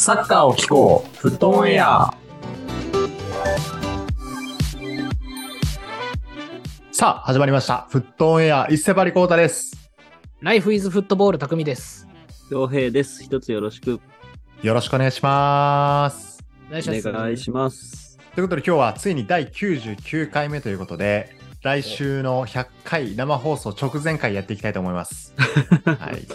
サッカーを聞こう、フットオンエア。さあ、始まりました。フットオンエア、伊勢張りコータです。ライフイズフットボール匠です。洋平です。一つよろしくよろしくお願いします。おお願いします。願いします。ということで今日はついに第99回目ということで、来週の100回生放送直前回やっていきたいと思います。はい。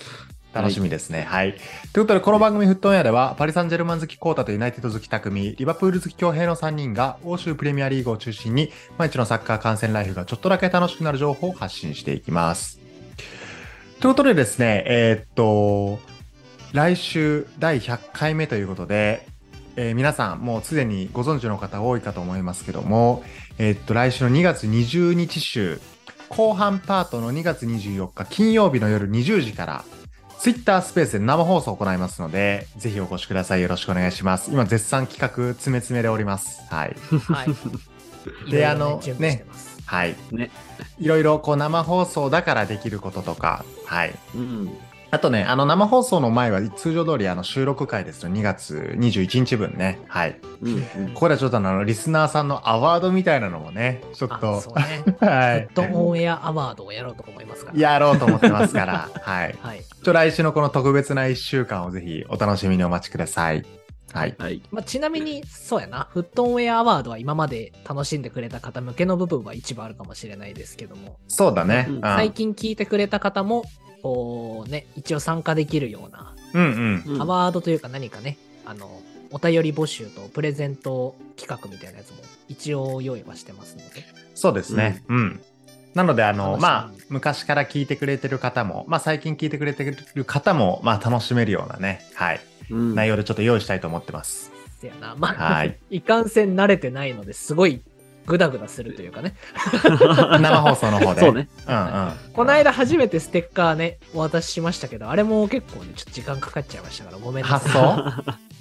楽しみですね。はい。ということで、この番組フットオンエアでは、パリ・サンジェルマン好きコータとユナイテッド好き匠、リバプール好き強兵の3人が、欧州プレミアリーグを中心に、毎日のサッカー観戦ライフがちょっとだけ楽しくなる情報を発信していきます。ということでですね、えーっと、来週第100回目ということで、えー皆さんもうすでにご存知の方多いかと思いますけども、えーっと、来週の2月20日週、後半パートの2月24日金曜日の夜20時から、ツイッタースペースで生放送を行いますので、ぜひお越しください。よろしくお願いします。今絶賛企画詰め詰めでおります。はい。はい。でいろいろあの準備してます。はい。ね。いろいろこう生放送だからできることとか、はい。うん。あとね、あの生放送の前は通常通りあの収録回ですと2月21日分ね。はい。うん。うんここではちょっとあのリスナーさんのアワードみたいなのもね、ちょっあと、そうね。はい。フットオンエアアワードをやろうと思いますから。やろうと思ってますから、はい。はい。ちょ来週のこの特別な1週間をぜひお楽しみにお待ちください。はい。はい。まあ、ちなみに、そうやな。フットオンエアアワードは今まで楽しんでくれた方向けの部分は一部あるかもしれないですけども、そうだね。うんうん最近聞いてくれた方も、こうね、一応参加できるような、うんうん。うんアワードというか何かね、あの、お便り募集とプレゼント企画みたいなやつも一応用意はしてますので。そうですね。うん。なので、あの、まあ、昔から聞いてくれてる方も、まあ、最近聞いてくれてる方も、まあ、楽しめるようなね、はい、うん内容でちょっと用意したいと思ってます。せやな。まあ、はい いかんせん慣れてないのですごいグダグダするというかね。生放送の方で。そうね。うんうん。この間初めてステッカーね、お渡ししましたけど、あれも結構ね、ちょっと時間かかっちゃいましたから、ごめんな発さい。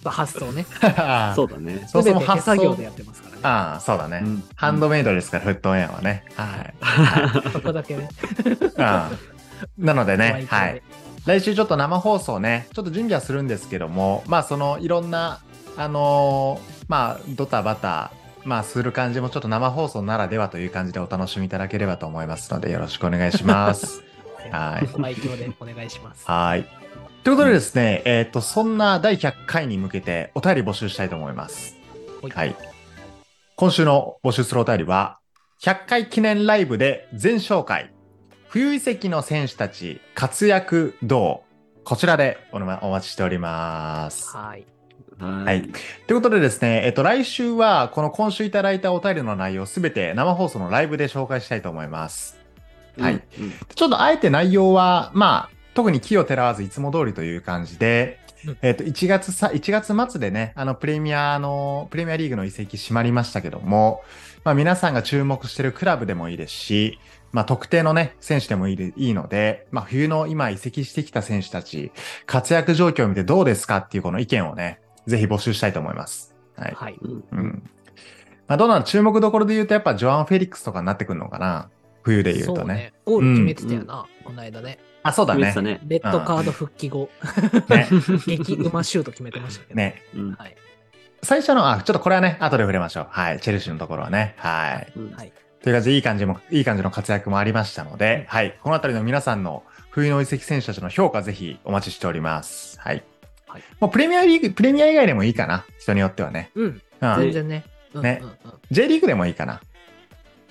送？発送ね。そうだね。そもそもすべて手発送作業でやってますからね。ああ、そうだね。うんハンドメイドですから、フットオンエアはね。はい。そこだけね。うんなのでね、はい。来週ちょっと生放送ね、ちょっと準備はするんですけども、まあそのいろんな、あのーまあドタバタ、まあする感じもちょっと生放送ならではという感じでお楽しみいただければと思いますのでよろしくお願いします。はいご愛嬌でお願いします。はい。ということでですね、えっ、と、そんな第100回に向けてお便り募集したいと思います。ほいはい。今週の募集するお便りは、100回記念ライブで全紹介。冬移籍の選手たち活躍どう？こちらでお待ちしております。はい。ははい。ということでですね、えっと、来週は、この今週いただいたお便りの内容すべて生放送のライブで紹介したいと思います。はい。うんちょっとあえて内容は、まあ、特に気をてらわずいつも通りという感じでうん、えっ、と、1月さ、1月末でね、あの、プレミアの、プレミアリーグの移籍閉まりましたけども、まあ、皆さんが注目してるクラブでもいいですし、まあ、特定のね、選手でもいいでいいので、まあ、冬の今移籍してきた選手たち、活躍状況を見てどうですかっていうこの意見をね、ぜひ募集したいと思います。はい。はい。うんうん。まあ、どうなの？注目どころで言うと、やっぱジョアン・フェリックスとかになってくるのかな？冬で言うとね。そうね。ゴール決めてたよな、この間ね。あ、そうだねね。レッドカード復帰後、ね。激うまシュート決めてましたけど。ね。うんはい。最初の、あ、ちょっとこれはね、後で触れましょう。はい。チェルシーのところはね。はい。うんはい。という感じで、いい感じも、いい感じの活躍もありましたので、はい。このあたりの皆さんの冬の移籍選手たちの評価、ぜひお待ちしております。はい。はいもうプレミアリーグ、プレミア以外でもいいかな。人によってはね。うん。うん。全然ね。うんねうんうん J リーグでもいいかな。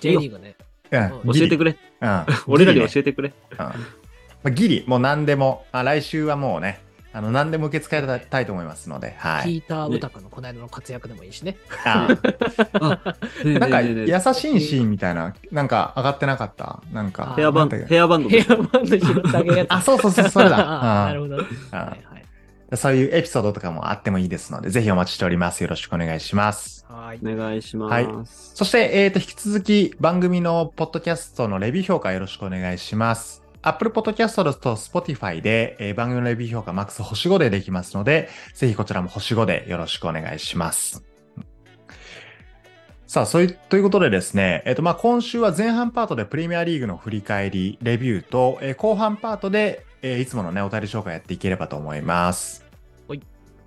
J リーグね。うん。れ。教えてくれ。うん。俺らに教えてくれ。うんまあ、ギリ、もう何でも、あ来週はもうね、あの、何でも受け付けたいと思いますので、はい。ピーター・ウタカのこの間の活躍でもいいしね。ああ なんか、優しいシーンみたいな、なんか上がってなかった？なんか。ヘアバンド、ヘアバンドヘアバンド拾ってあげるやつ。あ、そうそうそう、それだ。あーなるうんほどはいはい。そういうエピソードとかもあってもいいですので、ぜひお待ちしております。よろしくお願いします。はい。お願いします。はいそして、えっ、と、引き続き番組のポッドキャストのレビュー評価よろしくお願いします。Apple Podcast と Spotify で、えー番組のレビュー評価マックス星5でできますので、ぜひこちらも星5でよろしくお願いします。さあ、そういう、ということでですね、えっ、と、まあ、今週は前半パートでプレミアリーグの振り返り、レビューと、えー後半パートで、えーいつものね、お便り紹介やっていければと思います。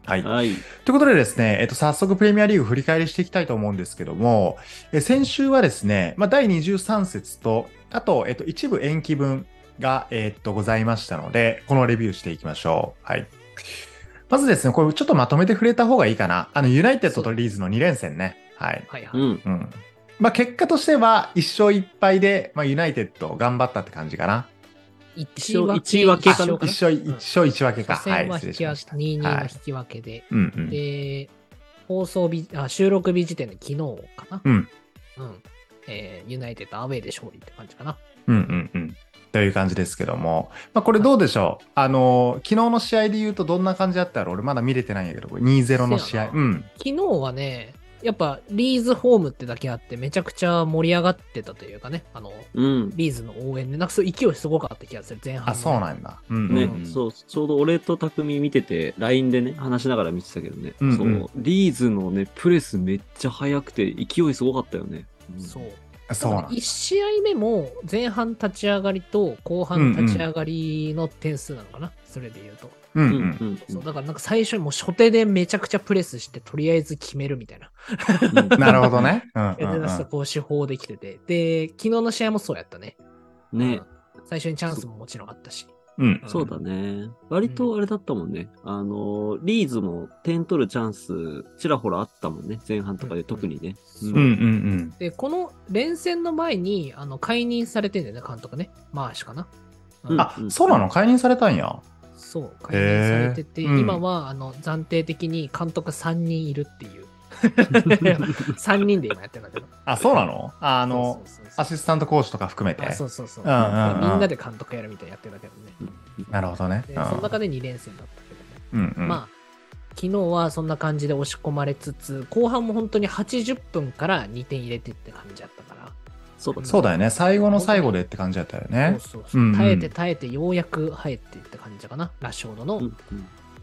はい。はい。はい。ということでですね、えっと、早速プレミアリーグ振り返りしていきたいと思うんですけども、え先週はですね、まあ、第23節と、あと、えっと、一部延期分が、えっと、ございましたので、このレビューしていきましょう。はい。まずですね、これちょっとまとめて触れた方がいいかな。あの、ユナイテッドとリーズの2連戦ね。はい。はいはい。うん。うん。まあ、結果としては、1勝1敗で、まあ、ユナイテッド頑張ったって感じかな。一分一分けかな？一勝一勝、一勝1分けか。初はい、戦は引き分け、失礼しました。2-2はいの引き分けで。で、放送日あ、収録日時点で昨日かな？うん。うん。えーユナイテッドアウェーで勝利って感じかな。うんうんうん。という感じですけども、まあ、これどうでしょう、あの、昨日の試合で言うとどんな感じだったら俺まだ見れてないんやけど、これ2-0の試合。うん。昨日はね、やっぱリーズホームってだけあってめちゃくちゃ盛り上がってたというかね、あの、うん。リーズの応援で、なんかそう勢いすごかった気がする、前半の。あ、そうなんだ。うん、ね、うん。そう、ちょうど俺と匠見てて、LINE でね、話しながら見てたけどね、うんうんそう、リーズのね、プレスめっちゃ速くて、勢いすごかったよね。んそう。そうなんだ。1試合目も前半立ち上がりと後半立ち上がりの点数なのかな、それで言うと。うんう。うんうんんそうだからなんか最初にもう初手でめちゃくちゃプレスしてとりあえず決めるみたいな。うんなるほどね。うんうん、やってうん。たこう手法できてて。で、昨日の試合もそうやったね。ね、うん最初にチャンスももちろんあったし。うん。そうだね。割とあれだったもんね。あの、リーズも点取るチャンス、ちらほらあったもんね。前半とかで特にね。うんうんうんうん。で、この連戦の前にあの解任されてんだよね、監督ね。マーシュかな。うんあ、そうなの？解任されたんや。そう、解任されてて、今はあの暫定的に監督3人いるっていう。3人で今やってるんだけど。あ、そうなの？あの、アシスタントコーチとか含めてあ。そうそうそう。うんうんうんみんなで監督やるみたいなやってるんだけどね。なるほどね。で、うんその中で2連戦だったけどね。うんうん。まあ、昨日はそんな感じで押し込まれつつ、後半も本当に80分から2点入れてって感じだったから。そうだね。そうだよね。最後の最後でって感じだったよね。そうそうそううんうん耐えて耐えてようやく入ってって感じかな。ラッシュードの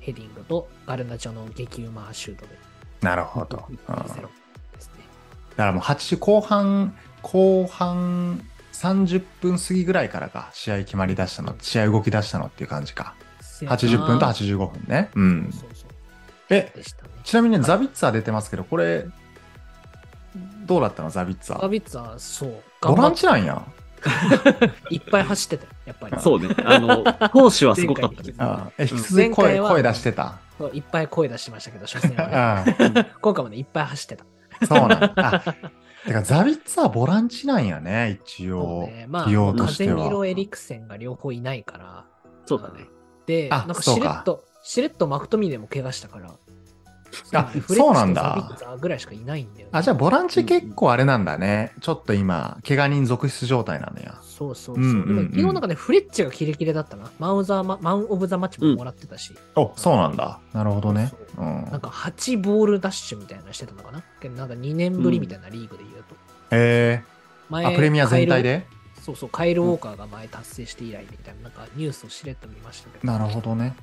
ヘディングとガルナチョの激うまシュートでなるほど。うん2-0ですね。だからもう80後半、後半30分過ぎぐらいからか、試合決まり出したの、試合動き出したのっていう感じか。80分と85分ね。うん。そうそうえ、ね。ちなみにね、ザビッツァー出てますけど、これ、どうだったのザビッツァー。ガビッツはそう、ボランっチなんや。いっぱい走ってたよ、やっぱり。そうね。あの、投手はすごかったですね。引き続き声声出してた。そういっぱい声出してましたけど、初戦はね、あ今回もね、いっぱい走ってた。そうなんだ。あてか、ザビッツァーボランチなんやね、一応。ね、まあ、起用とカゼしてはミロ、エリクセンが両方いないから。そうだね。で、あなんかしれっと、しれっとマクトミネも怪我したから。あそうなんだぐらいしかいないんだよね。あ、じゃあボランチ結構あれなんだね。ちょっと今、怪我人続出状態なのや。そうそうそう。うんうんうんでも昨日なんかね、フレッチがキレキレだったな。マウザーママン・オブ・ザ・マッチももらってたし。お、そうなんだ。なるほどね。そううん。なんか8ボールダッシュみたいなのしてたのかな？けどなんか2年ぶりみたいなリーグで言うと。え前ー、あ、プレミア全体で？そうそう、カイル・ウォーカーが前達成して以来みたいな、なんかニュースをしれっと見ましたけど。なるほどね。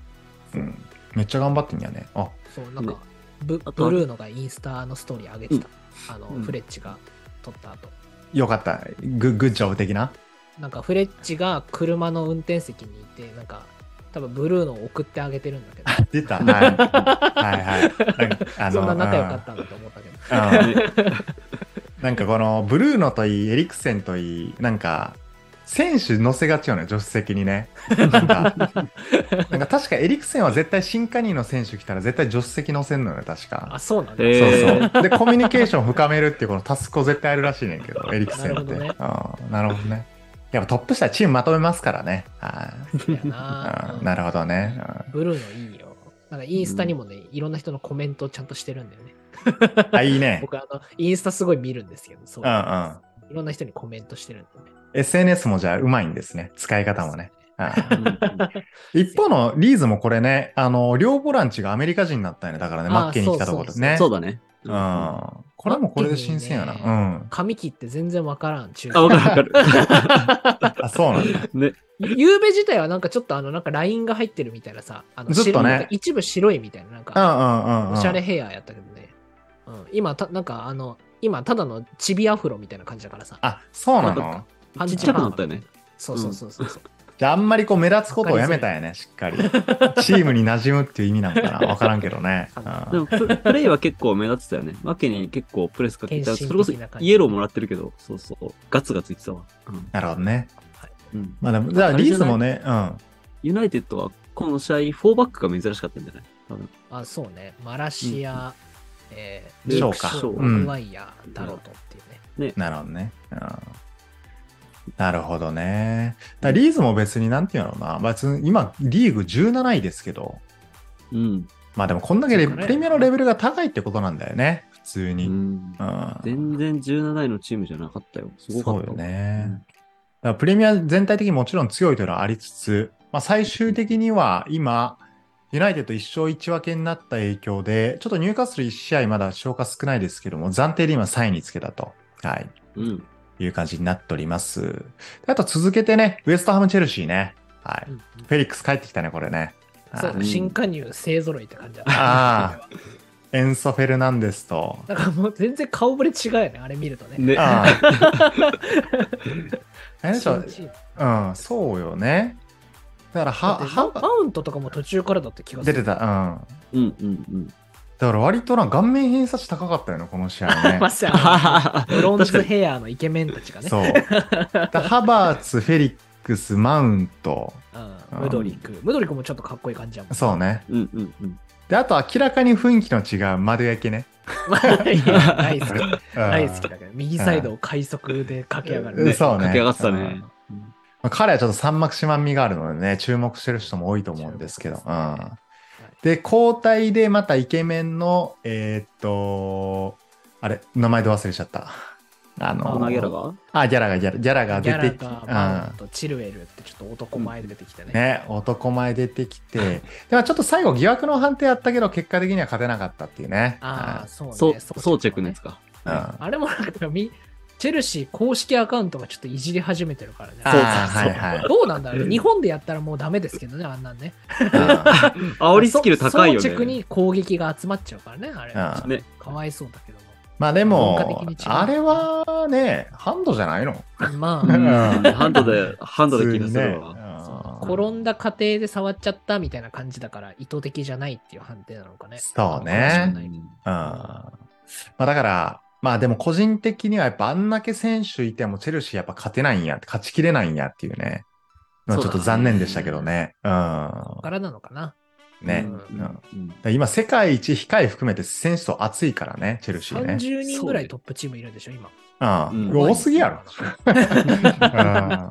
うん。めっちゃ頑張ってんやね。あ、そう、なんか、ブブルーノがインスタのストーリー上げてた。あの、うんフレッチが撮った後。よかった。ググッジョブ的な？なんかフレッチが車の運転席にいて、なんか、多分ブルーノを送ってあげてるんだけど。出た。はい。はいはい。なんかあ そんな仲良かうんったんだと思ったけど。うんなんかこのブルーノといいエリクセンといいなんか選手乗せがちよね助手席にね。なんか。なんか確かエリクセンは絶対新加入の選手来たら絶対助手席乗せんのよね確か。あ、そうなんだ。へそうーそう。でコミュニケーション深めるっていうこのタスクを絶対あるらしいねんけどエリクセンって。なるほうん。なるほどね。やっぱトップ下チームまとめますからね。はい。なうんなるほどね。ブルーノいいよ。なんかインスタにもね、いろんな人のコメントをちゃんとしてるんだよね。うんあいいね。僕あの、インスタすごい見るんですけど、そう。うんうんいろんな人にコメントしてるんだよね。SNS もじゃあうまいんですね使い方もね一方のリーズもこれね、あの、両ボランチがアメリカ人になったよね。だからね、マッケに来たところでね。そうだね。うん。これもこれで新鮮やな。うん。髪切って全然わからん、中あ、わかるわか あ、そうなんだ。る。ね。ゆうべ自体はなんかちょっとあの、なんかラインが入ってるみたいなさ、あのずっとね一部白いみたいな、なんうんか、うんうんうん。おしゃれヘアやったけどね。うん、今た、なんかあの、今、ただのチビアフロみたいな感じだからさ。あ、そうなの？ちっちゃくなったよね。そうそうそうそうそう。じゃああんまりこう目立つことをやめたんやね、しっかり。チームに馴染むっていう意味なのかな？わからんけどね。でもプ、プレイは結構目立ってたよね。負けに結構プレスかけた。それこそイエローもらってるけど、そうそう。ガツガツいってたわ。うんなるほどね。うん。まあでも、じゃあリーズもね、うん。ユナイテッドはこの試合、4バックが珍しかったんじゃない？多分。あ、そうね。マラシア、えー、ショールークマグワイヤー、ダロトっていうね。なるほどね。うんなるほどね。だからリーズも別になんていうのな、別に今、リーグ17位ですけど、うん。まあでもこんだけプレミアのレベルが高いってことなんだよね、普通うに。うんん。全然17位のチームじゃなかったよ。すごかったわ。そうよね。だからプレミア全体的にもちろん強いというのはありつつ、まあ、最終的には今、ユナイテッド1勝1分けになった影響で、ちょっと入荷する1試合まだ消化少ないですけども、暫定で今3位につけたと、はい、うん。いう感じになっております。であと続けてね、ウエストハム・チェルシーね。はい。うんフェリックス帰ってきたね、これね。そうはい新加入勢ぞろいって感じだあ エンソ・フェルナンデスと、だからもう全然顔ぶれ違うよね、あれ見るとね。ね。ああ あれでしょ新チームうん、そうよね。だから、は、は、マウントとかも途中からだって気がする。出てた、うん。うんうんうん。だから割とな、顔面偏差値高かったよね、この試合ね ま。さや、ブロンズヘアのイケメンたちがね。そう。だハバーツ、フェリックス、マウント。うんムドリク。ムドリクもちょっとかっこいい感じやもん。そうね。うんうんうん。で、あと明らかに雰囲気の違う窓焼けね。大好き。うん大好きだけど、右サイドを快速で駆け上がるね。そうね。駆け上がってたうんね。まあ彼はちょっと三幕四万味があるのでね、注目してる人も多いと思うんですけど。ですねうん、で、交代でまたイケメンの、えーっと、あれ、名前で忘れちゃった。ああの、のギャラが？あ、ギャラが、ギャラギャラが出てきがマウント、チルエルってちょっと男前で出てきてね。ね、男前出てきて、でもちょっと最後疑惑の判定あったけど、結果的には勝てなかったっていうね。ああ、そうね。そう、そう装着のやつか。うんうんあれもなんかみ、チェルシー公式アカウントがちょっといじり始めてるからね。あーはいはい。どうなんだろう日本でやったらもうダメですけどね、あんなんね。煽りスキル高いよ装着ね。に攻撃が集まっちゃうからね、あれ。うん。ね。かわいそうだけども。まあでもあれはね、ハンドじゃないの。まうん。あ、ハンドで、ハンドで気がするわ。ね。転んだ過程で触っちゃったみたいな感じだから、意図的じゃないっていう判定なのかね。そうね。うん。まあだから、まあでも個人的にはやっぱあんだけ選手いてもチェルシーやっぱ勝てないんや、勝ちきれないんやっていうね。まあちょっと残念でしたけどね。うん。からなのかな。ね。今世界一控え含めて選手層熱いからね、チェルシーね。30人ぐらいトップチームいるでしょ、今。うん。うん多すぎやろ。うん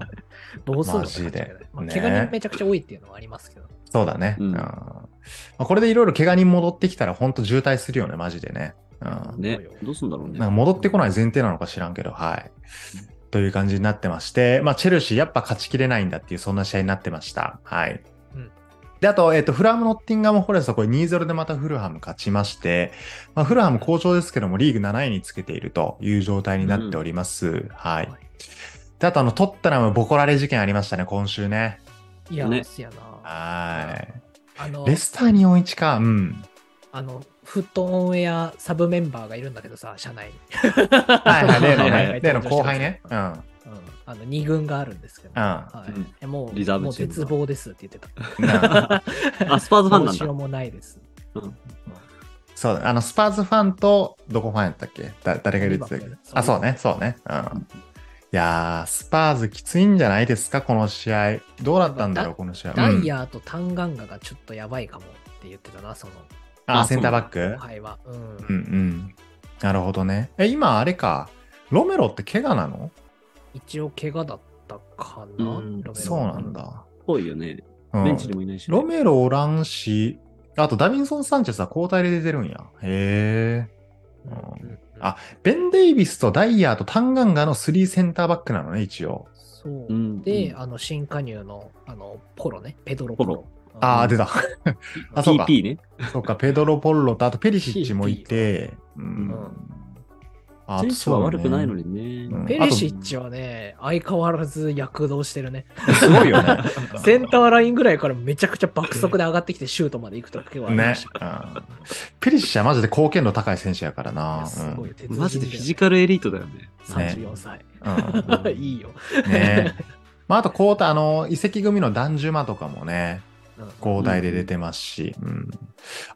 同数のマジで怪我人めちゃくちゃ多いっていうのはありますけど。そうだね。うんうんまあこれでいろいろ怪我人戻ってきたら本当渋滞するよね、マジでね。うんね。どうすんだろうね。なんか戻ってこない前提なのか知らんけど、はい。という感じになってまして、まあ、チェルシーやっぱ勝ちきれないんだっていう、そんな試合になってました。はい。うんで、あと、えっ、と、フラム・ノッティンガム・フォレスト、これ2-0でまたフルハム勝ちまして、まあ、フルハム好調ですけども、リーグ7位につけているという状態になっております。はい。で、あと、あの、トッテナムボコられ事件ありましたね、今週ね。いや、ねすやな。はい。あの、レスターに4-1か。うん。あの、フットオンエアサブメンバーがいるんだけどさ、社内に。はいはい、例のはいね、例の後輩ね。うん。うん。うん、あの2軍があるんですけど、はいうんえもうリザーブもう絶望ですって言ってた。あ、スパーズファンなんだ。どうしようもないです。そうだ、あの、スパーズファンと、どこファンやったっけ？だ誰がいるって言ってたっけ？リバプールあ、そうね、そうね。うん。いやー、スパーズきついんじゃないですか、この試合。どうだったんだろう、この試合。うんダイヤーとタンガンガがちょっとやばいかもって言ってたな、そのあ、あセンターバック？後輩は。うん。うんうん。なるほどね。え、今、あれか？ロメロって怪我なの？一応怪我だったかな、うんロメロそうなんだ。ぽいよね。うんベンチにもいないしね。ロメロおらんし、あとダビンソン・サンチェスは交代で出てるんや。へえ。うんうんうんあベン・デイビスとダイヤーとタンガンガの3センターバックなのね、一応。そう。うんで、うんあの、新加入の、あの、ポロね、ペドロポロポロ。ああ、出た。あ、そうか。PP ね。そうか、ペドロ・ポッロと、あとペリシッチもいて、うんうんあ選手は悪くないのに。にね。うんペリシッチはね、相変わらず躍動してるね。すごいよね。センターラインぐらいからめちゃくちゃ爆速で上がってきてシュートまで行くときはねペリシッチはマジで貢献度高い選手やからいなマジでフィジカカルエリートだよね。ル。34歳。いいよ。ねまあ、あと交代、あの、移籍組のダンジュマとかもね、うん交代で出てますし、うん。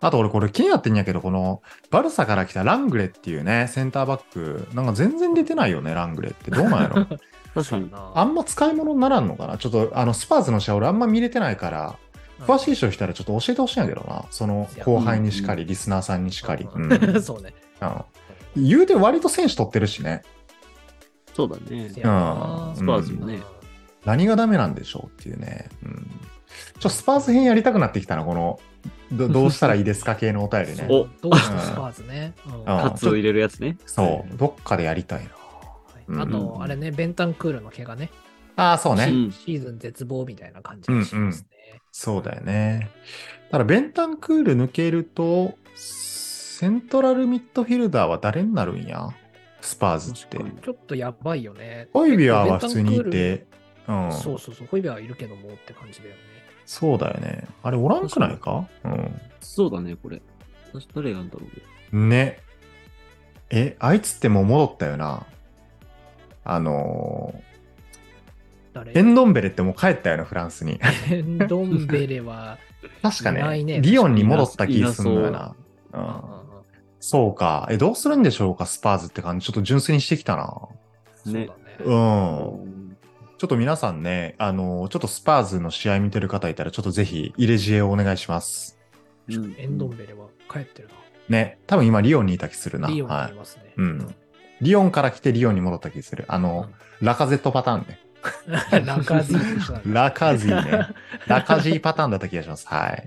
あと俺これ気になってんやけど、このバルサから来たラングレっていうね、センターバック、なんか全然出てないよね、ラングレって。どうなんやろ？確かに。あんま使い物にならんのかな？ちょっと、あの、スパーズの試合俺あんま見れてないから、詳しい人いたらちょっと教えてほしいんやけどな。その後輩にしかり、リスナーさんにしかり。うんうん そうね。うん言うて割と選手取ってるしね。そうだねうんスパーズもね。何がダメなんでしょうっていうね。うん。ちょ、スパーズ編やりたくなってきたな、この、ど どうしたらいいですか系のお便りね。おどうしてスパーズね？うんうんカツを入れるやつね。そう、どっかでやりたいな。うんあと、あれね、ベンタンクールの怪我ね。ああ、そうね。うんシーズン絶望みたいな感じがしますね。そうだよね。ただ、ベンタンクール抜けると、セントラルミッドフィルダーは誰になるんや？スパーズってちょっとやばいよね。ホイビアは普通にいて、うん。そうそうそう、ホイビアはいるけどもって感じだよね。そうだよね。あれ、おらんくないか？うん。そうだね、これ。私誰がんだろうね。ね。え、あいつってもう戻ったよな。あの誰？ーエンドンベレってもう帰ったよな、フランスに。エンドンベレは、確かね、いないねリオンに戻った気すんのよいな。ううんん。そうか。え、どうするんでしょうか、スパーズって感じ。ちょっと純粋にしてきたな。ねそうだね。うん。ちょっと皆さんね、あのーちょっとスパーズの試合見てる方いたら、ちょっとぜひ入れ知恵をお願いします。うんエンドンベレは帰ってるね。多分今、リオンにいた気するな。な。リオンにはいいますね。うんリオンから来てリオンに戻った気する。あの、ラカゼットパターンね。う んラカジーラカジーね。ラカジーパターンだった気がします。はい。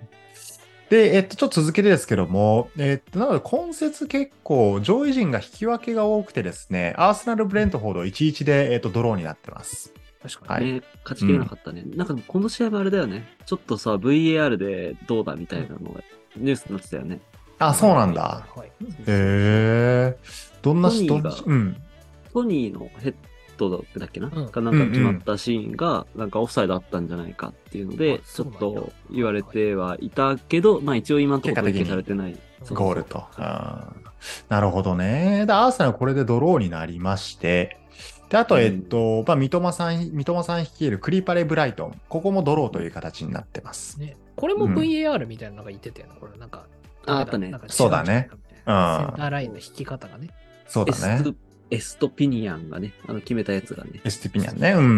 で、えっと、ちょっと続けてですけども、えっと、なので、今節結構、上位陣が引き分けが多くてですね、アーセナル・ブレントフォード1-1で、えっと、ドローになってます。確かに。はいね、勝ちきれなかったね。なんかこの試合もあれだよね。ちょっとさ、VAR でどうだみたいなのがニュースになってたよね。あ、そうなんだ。はい。へえ。どんなし、どトニーがんなし、うん。トニーのヘッドだっけな、うんかなんか決まったシーンが、なんかオフサイドあったんじゃないかっていうのであ、ちょっと言われてはいたけど、まあ一応今のところ結果的に統計されてない。そうゴールと。うんなるほどね。で、アーセナルこれでドローになりまして、で、あと、うんえっと、まあ、三笘さん、三笘さん率いるクリパレ・ブライトン。ここもドローという形になってます。ね、これもうん VAR みたいなのが言ってたよね。これなんか。ああったねなんか違そうだねセンターラインの引き方がね。エそうだねス。エストピニアンがね、あの決めたやつがね。エスティピニャンね。うんうんうんう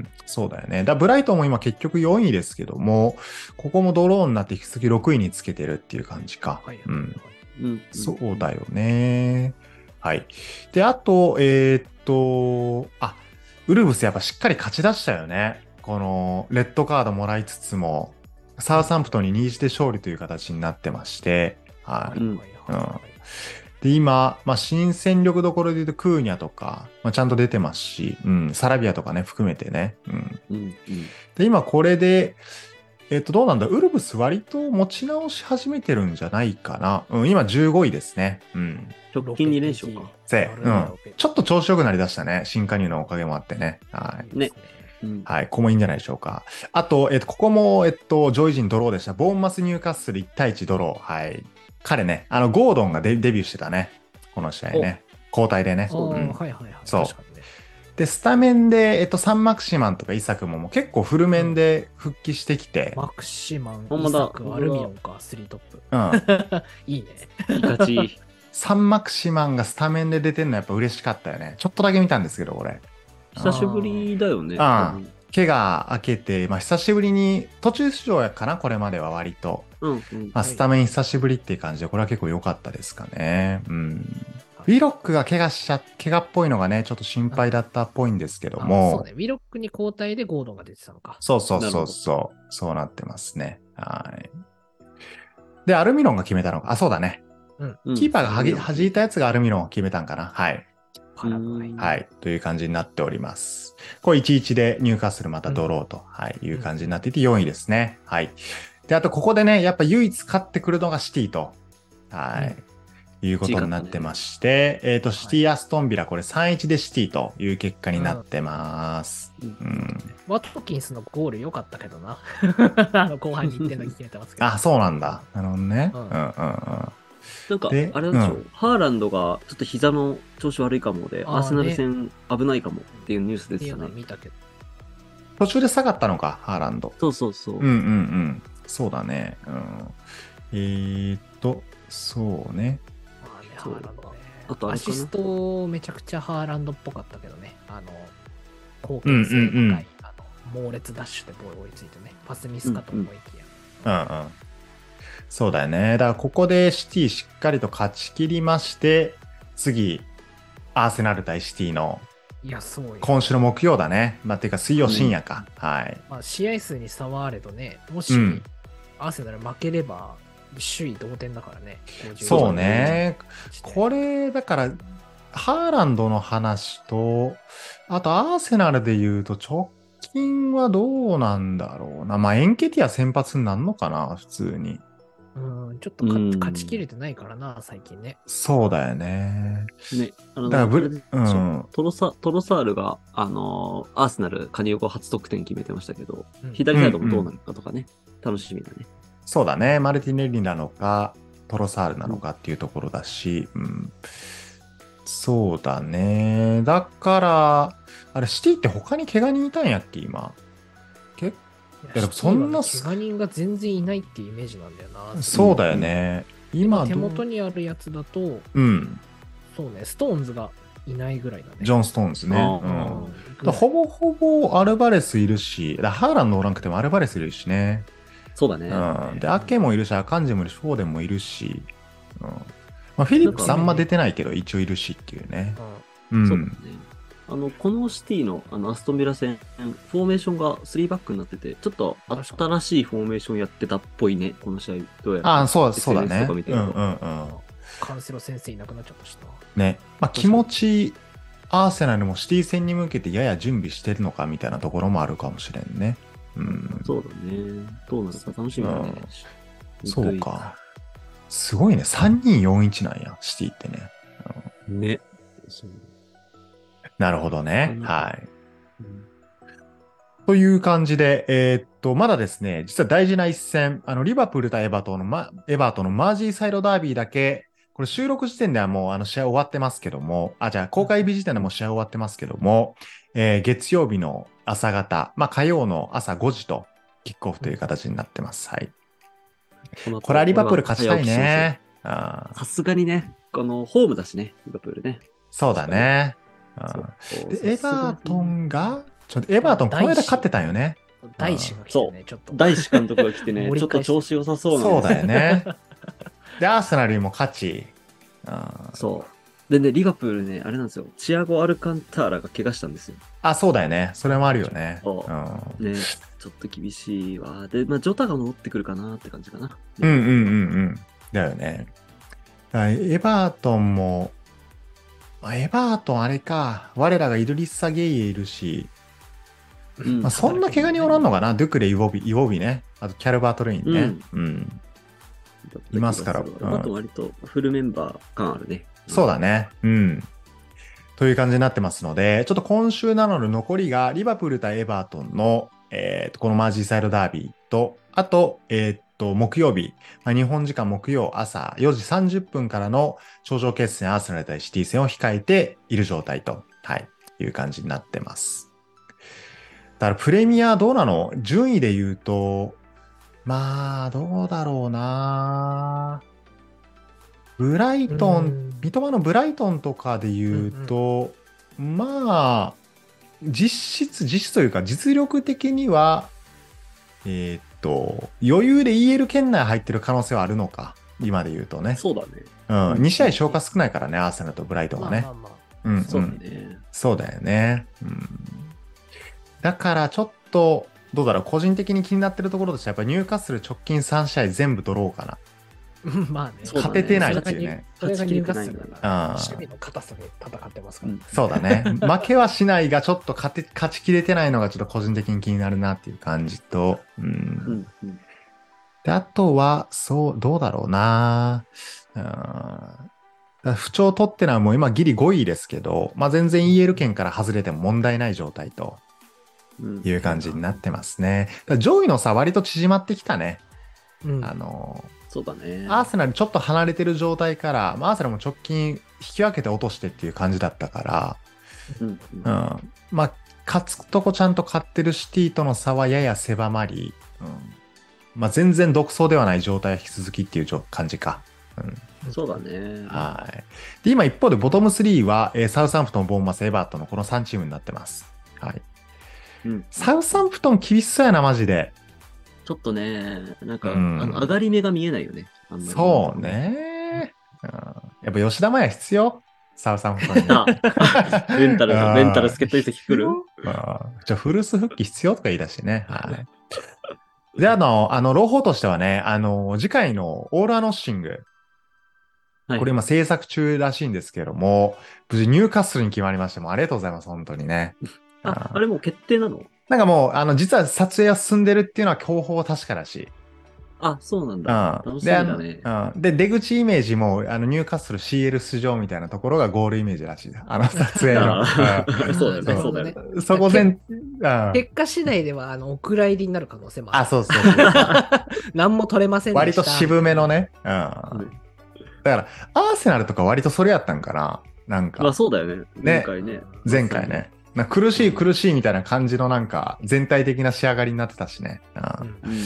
ん。そうだよね。だブライトンも今結局4位ですけども、ここもドローになって引き続き6位につけてるっていう感じか。はいはいはいうん。うん。そうだよね。はい。で、あと、えーっと、あ、ウルブスやっぱしっかり勝ち出したよね。この、レッドカードもらいつつも、サウサンプトンに2-1で勝利という形になってまして、はい。うんはいはいはいで、今、まあ、新戦力どころで言うと、クーニャとか、まあ、ちゃんと出てますし、うん、サラビアとかね、含めてね。うん。うん。うん。で、今これで、えっと、どうなんだ？ウルブス割と持ち直し始めてるんじゃないかな。うん、今15位ですね。うん。直近2連勝か。せうん。ちょっと調子良くなりだしたね。新加入のおかげもあってね。はい。ねうん。はい。ここもいいんじゃないでしょうか。あと、えっと、ここも、えっと、上位陣ドローでした。ボーンマス・ニューカッスル1対1ドロー。はい。彼ね、あの、ゴードンがデデビューしてたね。この試合ね。交代でね。うんはいはいはい。そうで、スタメンで、えっと、サンマクシマンとかイサクももう結構フルメンで復帰してきて、マクシマン、イサク、アルミオンか、スリートップ。うん。いいね。いい勝ち。サンマクシマンがスタメンで出てんのやっぱ嬉しかったよね。ちょっとだけ見たんですけど、これ。久しぶりだよね。あー怪我明けて、まあ、久しぶりに、途中出場やかな、これまでは割と。うん。うん。まあ、スタメン久しぶりっていう感じで、これは結構良かったですかね。うん。ウィロックが怪我しちゃ、怪我っぽいのがね、ちょっと心配だったっぽいんですけどあも。そうね。ウィロックに交代でゴードンが出てたのか。そうそうそうそう。そうなってますね。はい。で、アルミロンが決めたのか。あ、そうだね。うんキーパーがはぎ弾いたやつがアルミロンを決めたんかな。はい。はい。という感じになっております。これ1-1で入荷するまたドローと、はい、いう感じになっていて4位ですね。はい。で、あとここでね、やっぱ唯一勝ってくるのがシティと、はい。いうことになってまして、えっ、と、シティ・アストンビラ、これ3-1でシティという結果になってます。うんうん。ワトキンスのゴール良かったけどな。あの後半に1点だけ決めてますけど。あ、そうなんだ。なるほどね。ううんんうんうん。なんか、あでれなんでしょう、うんハーランドがちょっと膝の調子悪いかもで、アーセナル戦危ないかもっていうニュース出っていうのてたね。見たけど。途中で下がったのか、ハーランド。そうそうそう。うんうんうん。そうだね。うん。えー、っと、そうね。ハーランドね。あとアシストめちゃくちゃハーランドっぽかったけどね。あの、貢献性高い、うんうんうんあの猛烈ダッシュでボール追いついてね。パスミスかと思いきや。うんうん。そうだよね。だからここでシティしっかりと勝ち切りまして、次、アーセナル対シティのいや、そうよ。今週の木曜だね。まあ、ていうか水曜深夜か。はい。まあ、試合数に差はあれどね、もし、うんアーセナル負ければ、首位同点だからね。50そうね。これ、だから、ハーランドの話と、あとアーセナルで言うと直近はどうなんだろうな。まあ、エンケティア先発になるのかな、普通に。うん、ちょっと勝ちきれてないからな、最近ね。そうだよね。ね、あの、だからブルうんトロサ、トロサールが、あのーアーセナル加入後初得点決めてましたけど、うん左サイドもどうなるかとかね、楽しみだね。そうだね。マルティネリなのか、トロサールなのかっていうところだし、うん。そうだね。だから、あれ、シティって他に怪我人いたんやっけ、今？でもそんな怪我人が全然いないっていうイメージなんだよな。そうだよね。今手どう？元にあるやつだと、うん。そうね、ストーンズがいないぐらいだね。ジョン・ストーンズね。うんほぼほぼアルバレスいるし、ハーランドおらんくてもアルバレスいるしね。そうだね。うん。で、アケもいるし、アカンジもいるし、フォーデンもいるし。うん。まあ、フィリップスあんま出てないけど、一応いるしっていうね。うん。そうだね。あの、このシティのあのアストンビラ戦、フォーメーションが3バックになってて、ちょっと新しいフォーメーションやってたっぽいね、この試合。どうやら。ああ、そう、そうだ SNS ね。とか見てるとうんうんうん。カンセロ先生いなくなっちゃったしな。ね。まあ、気持ち、アーセナルもシティ戦に向けてやや準備してるのかみたいなところもあるかもしれんね。うん。そうだね。どうなるか楽しみだね。そうか。すごいね。3-2-4-1なんや、シティってね。ね。そうなるほどね。うんはい。うんという感じで、えーっと、まだですね、実は大事な一戦、あの、リバプール対エバートンの、ま、エバートンのマージーサイドダービーだけ、これ収録時点ではもうあの試合終わってますけども、あ、じゃあ公開日時点でもう試合終わってますけども、えー月曜日の朝方、まあ火曜の朝5時とキックオフという形になってます。はい。これはリバプール勝ちたいね。さすがにね、このホームだしね、リバプールね。そうだね。で、エバートンが、ちょっとエバートンこの間勝ってたんよね。大志が来てね、ちょっと。大志監督が来てね、ちょっと調子良さそうなんそうだよね。で、アーセナルにも勝ち。そう。でね、リバプールね、あれなんですよ。チアゴ・アルカンターラが怪我したんですよ。あ、そうだよね。それもあるよね。そううんね、ちょっと厳しいわ。で、まあ、ジョタが戻ってくるかなって感じかな。うんうんうんうん。だよね。エバートンも、まあエバートンあれか。我らがイドリッサ・ゲイエいるし、うんまあ、そんな怪我におらんのかな。ドゥクレ、イウォビ、イウォビね。あとキャルバートレインね。うん。いますからうんあと割とフルメンバー感あるね。そうだね。うん。という感じになってますので、ちょっと今週なので残りがリバプール対エバートンの、えーとこのマージーサイドダービーと、あと、えーっと、木曜日、まあ、日本時間木曜朝4時30分からの頂上決戦アーセナル対シティ戦を控えている状態と、はい、いう感じになってます。だからプレミアどうなの？順位で言うと、まあ、どうだろうなブライトンうん三笘のブライトンとかで言うと、まあ、実質、実質というか実力的には、えーっと、余裕で EL 圏内入ってる可能性はあるのか。今で言うとね。そうだね。うん。2試合消化少ないからね、アーセナルとブライトンはね。まあまあまあうん、うん。そうだね。そうだよね。うん。だからちょっと、どうだろう、個人的に気になってるところとしては、やっぱニューカッスル直近3試合全部ドローかな。う んまあね。勝ててないっていうね。それがニューカッスルだあから、ー守備の硬さで戦ってますから。うんそうだね。負けはしないが、ちょっと勝て勝ちきれてないのがちょっと個人的に気になるなっていう感じと、うん。うんうんで、あとは、そう、どうだろうなうん。不調取ってのはもう今ギリ5位ですけど、まあ全然 EL 圏から外れても問題ない状態とうんいう感じになってますね。上位の差割と縮まってきたね。うんあの、そうだね。アーセナルちょっと離れてる状態から、まあアーセナルも直近引き分けて落としてっていう感じだったから、うんうんうん。まあ、勝つとこちゃんと勝ってるシティとの差はやや狭まり、うんまあ、全然独走ではない状態は引き続きっていうじょ感じか。うんそうだね。はい。で、今一方でボトム3は、えーサウサンプトン、ボーンマス、エバートンのこの3チームになってます。はい。うん。サウサンプトン厳しそうやな、マジで。ちょっとね、なんか、うんあの上がり目が見えないよね。そう。ね。うん、やっぱ吉田麻也必要？サウサンプトンに。あ、レンタルあーレンタル助っ人移籍来る？じゃあ、フルス復帰必要とか言い出してね。はい。で、あの、あの、朗報としてはね、あの、次回のオールアノッシング、はいこれ今制作中らしいんですけども、無事ニューカッスルに決まりまして、もうありがとうございます、本当にね。あ、あれもう決定なの？なんかもう、あの、実は撮影は進んでるっていうのは広報は確かだし。あ、そうなんだ。うん。楽しみで、あのだね。うん。で、出口イメージも、あの、ニューカッスル CL 出場みたいなところがゴールイメージらしい。あの、撮影の。そうだよね、そうだよね。うんそこ全、うん。結果次第では、あの、お蔵入りになる可能性もああ、る。そうそうそう。何も取れませんでした。割と渋めのね。うん。うんだから、アーセナルとか割とそれやったんかな。なんまあか、そうだよね。前回ね。前回ね。な苦しい苦しいみたいな感じのなんか、全体的な仕上がりになってたしね。うん。うん。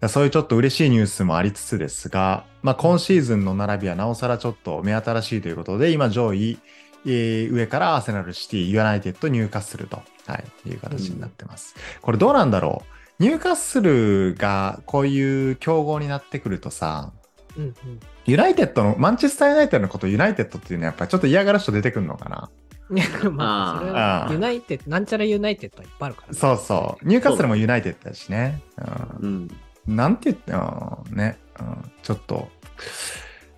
うん。そういうちょっと嬉しいニュースもありつつですが、まあ、今シーズンの並びはなおさらちょっと目新しいということで、今上位、えー上からアーセナル、シティ、ユナイテッド、ニューカッスルと、はい、いう形になってます。これどうなんだろう？ニューカッスルがこういう強豪になってくるとさ、うんうん。ユナイテッドの、マンチェスターユナイテッドのことをユナイテッドっていうのはやっぱりちょっと嫌がる人出てくるのかな。まあ、そユナイテッド、なんちゃらユナイテッドはいっぱいあるからね。そうそう。ニューカッスルもユナイテッドだしね。うん。うん、なんて言って、うんね、うん、ちょっと、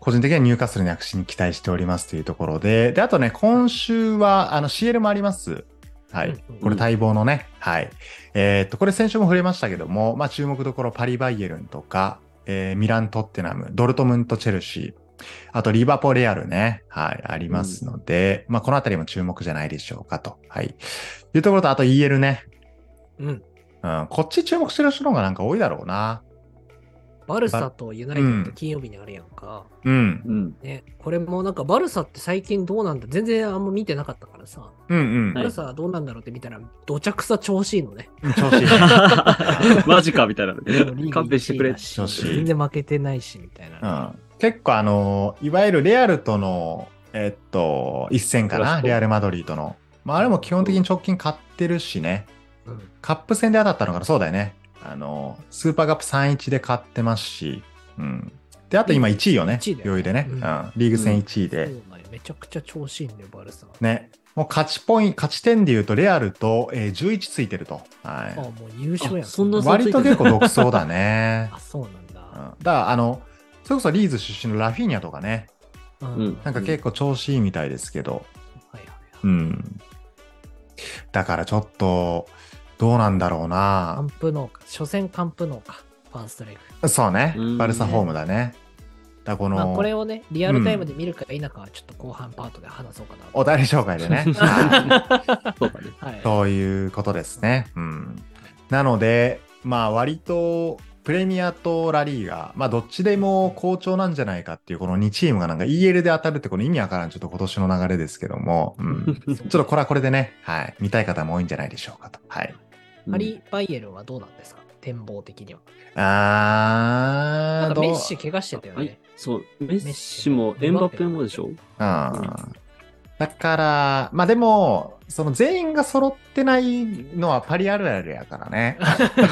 個人的にはニューカッスルの躍進に期待しておりますというところで、で、あとね、今週は、あの、CL もあります。はい。これ待望のね、はい。えーっと、これ先週も触れましたけども、まあ、注目どころパリ・バイエルンとか、えーミラン・トッテナム、ドルトムント・チェルシー、あとリバポ・レアルね、はい、ありますので、まあ、このあたりも注目じゃないでしょうかと、はい。いうところと、あと EL ね、うん。うん、こっち注目してる人の方がなんか多いだろうな。バルサとユナイテッド金曜日にあるやんか。うん。うん。ね、これもなんかバルサって最近どうなんだ全然あんま見てなかったからさ。うんうん。バルサはどうなんだろうって見たら、どちゃくさ調子いいのね。調子いいね。マジかみたいな勘弁してくれ1位だ。し調子いい全然負けてないし、みたいな。うん、結構あのーいわゆるレアルとの、えっと、一戦かな、レアル・マドリーとの。まあ、あれも基本的に直近勝ってるしね。うんカップ戦で当たったのかなそうだよね。あのースーパーカップ3-1で勝ってますし。うん。で、あと今1位よね。1位だよ余裕でね、ううんん。リーグ戦1位で。そうだよめちゃくちゃ調子いいんだよ、バルサ。ね。もう勝ちポイント、勝ち点で言うと、レアルと、えー11ついてると。はい。あもう優勝やん。あそんな差割と結構独走だね。あ、そうなんだ。うんだから、あの、それこそリーズ出身のラフィーニャとかね、ううんなんか結構調子いいみたいですけど、はいはいはいうん。だからちょっと、どうなんだろうカなン。プノーか。初戦カンプノーか。ファーストレグ。そうねう。んバルサホームだね。だこの、まあ、これをね、リアルタイムで見るか否かはちょっと後半パートで話そうかな。お便り紹介でね。はいそうだね。はい。そういうことですね。うん。なので、まあ割と、プレミアとラリーが、まあどっちでも好調なんじゃないかっていうこの2チームがなんか EL で当たるってこの意味わからんちょっと今年の流れですけども、うん。ちょっとこれはこれでね、はい。見たい方も多いんじゃないでしょうかと。はい。ハリー・バイエルンはどうなんですか？展望的には。あー、なんかメッシ怪我してたよはいね。。そう。メッシもエンバペもでしょうん。だから、まあでも、その全員が揃ってないのはパリあるあるやからね。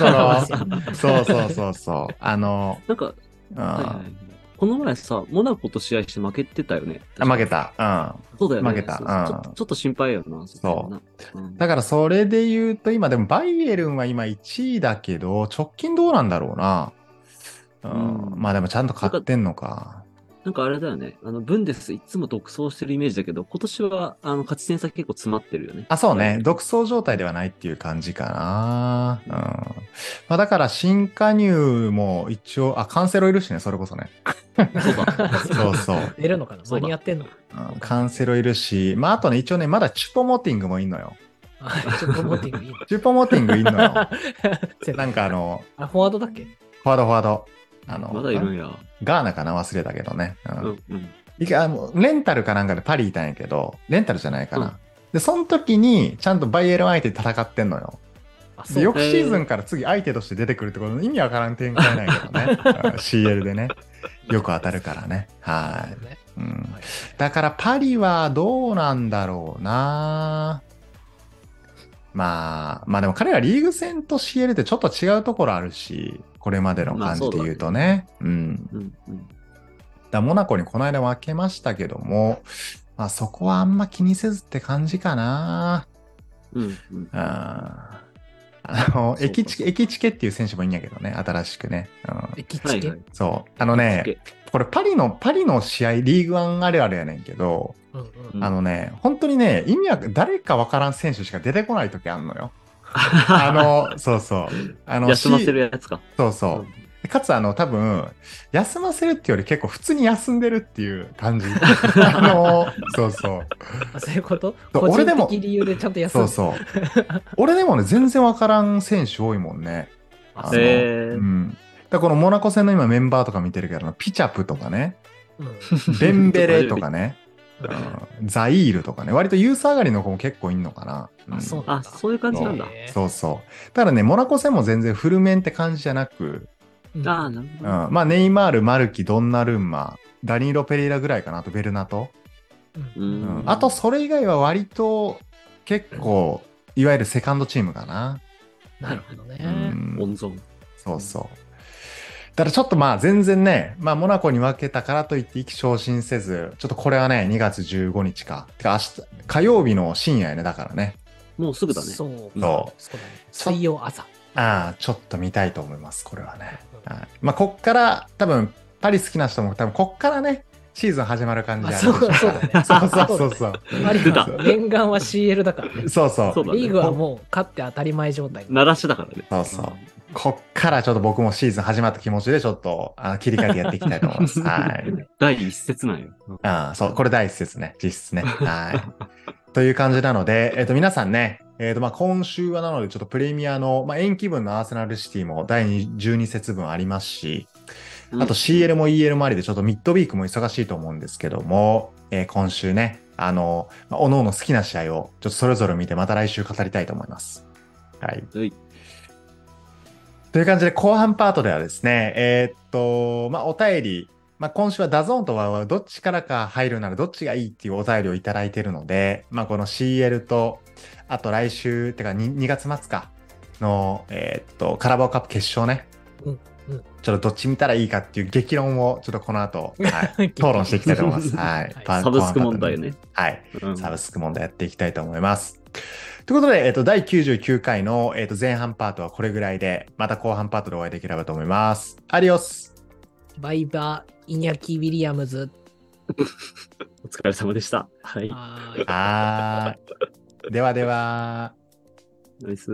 そのそうそうそうそう。あの、なんか、うんはいこの前さ、モナコと試合して負けてたよね。あ負けた。うん。そうだよね。負けたそううんちょっと心配よな。そううん。だからそれで言うと、今でもバイエルンは今1位だけど、直近どうなんだろうな。うん。うんまあでもちゃんと勝ってんのか。なんかあれだよね。あの、ブンデスいつも独走してるイメージだけど、今年は、あの、勝ち点差結構詰まってるよね。あ、そうね。独走状態ではないっていう感じかな。うん。まあだから新加入も一応、あ、カンセロいるしね、それこそね。そうだ。そうそう。出るのかな？そうだ間に合ってんの？うんカンセロいるし、まああとね、一応ね、まだチュポモティングもいんのよ。あちょっとモティングいいの？チュポモティングいんのよ。なんかあの、あ、フォワードだっけ？フォワードフォワード。あの、まだいるんや。ガーナかな？忘れたけどね。うんうんうん。いかあのレンタルかなんかでパリいたんやけど、レンタルじゃないかな。で、その時にちゃんとバイエルン相手で戦ってんのよ。あ、で、翌シーズンから次相手として出てくるってことの意味わからん展開ないけどね。うん CL でね。よく当たるからね。はい。ねうんはいだからパリはどうなんだろうなまあ、まあでも彼はリーグ戦と CL ってちょっと違うところあるし、これまでの感じで言うとね。うん。うんうん。だからモナコにこの間負けましたけども、まあそこはあんま気にせずって感じかなうんうん。うん。あの、駅チケ、駅チケっていう選手もいいんやけどね、新しくね。うん。駅チケ？そう。あのね、これパリの、パリの試合、リーグワンあるあるやねんけど、うんうんうんあのね、本当にね、意味は誰かわからん選手しか出てこない時あんのよ。あの、そうそう。あの、休ませるやつか。そうそう。かつ、あの、多分、休ませるっていうより結構普通に休んでるっていう感じ。あの、そうそう。あそういうこと？俺でも理由でちゃんと休そうそう。俺でもね、全然わからん選手多いもんね。あのそうへーうん。だこのモナコ戦の今メンバーとか見てるけど、ピチャプとかね、うんベンベレとかね、うんうんザイールとかね、割とユース上がりの子も結構いんのかな。あ、そうあ、そういう感じなんだ。そうそう。ただね、モナコ戦も全然フルメンって感じじゃなく、うんああ、なるほうど。ん、まあネイマール、マルキ、ドンナルンマ、ダニーロ・ペレイラぐらいかな、あとベルナト。ううんんうんあとそれ以外は割と結構、いわゆるセカンドチームかな。なるほどね。うん温存。そうそう。だからちょっとまあ全然ね、まあモナコに負けたからといって意気昇進せず、ちょっとこれはね、2月15日か。てか明日、火曜日の深夜やね、だからね。もうすぐだね。そうそう水曜朝。ああ、ちょっと見たいと思います、これはね。はい、まあこっから、多分、パリ好きな人も多分こっからね、シーズン始まる感じああるそうそうだね。そうそうそうそう。パリは念願は CL だからね。そうそう。リーグはもう勝って当たり前状態。鳴らしだからね。そうそうこっからちょっと僕もシーズン始まった気持ちでちょっとあの切り替えてやっていきたいと思います。はい。第一節なんよ。ああ、そう、これ第一節ね、実質ね。はい。という感じなので、えっ、と、皆さんね、えっ、と、まあ、今週はなので、ちょっとプレミアの、まあ、延期分のアーセナルシティも第12節分ありますし、あと CL も EL もありで、ちょっとミッドウィークも忙しいと思うんですけども、えー今週ね、あの、まあ、おのおの好きな試合を、ちょっとそれぞれ見て、また来週語りたいと思います。はい。はい。という感じで、後半パートではですね、えーっと、まあ、お便り、まあ、今週は DAZN と WOWOW どっちからか入るならどっちがいいっていうお便りをいただいているので、まあ、この CL と、あと来週、てか 2, 2月末かの、えーっと、カラバオカップ決勝ね。うんうんちょっとどっち見たらいいかっていう激論をちょっとこの後、はい、討論していきたいと思います。はい。はいパサブスク問題。ね。はい。うんサブスク問題やっていきたいと思います。ということで、えっと、第99回の、えっと、前半パートはこれぐらいで、また後半パートでお会いできればと思います。アディオスバイバー、イニャキ・ウィリアムズ。お疲れ様でした。はい。はい。ではでは。ナイス。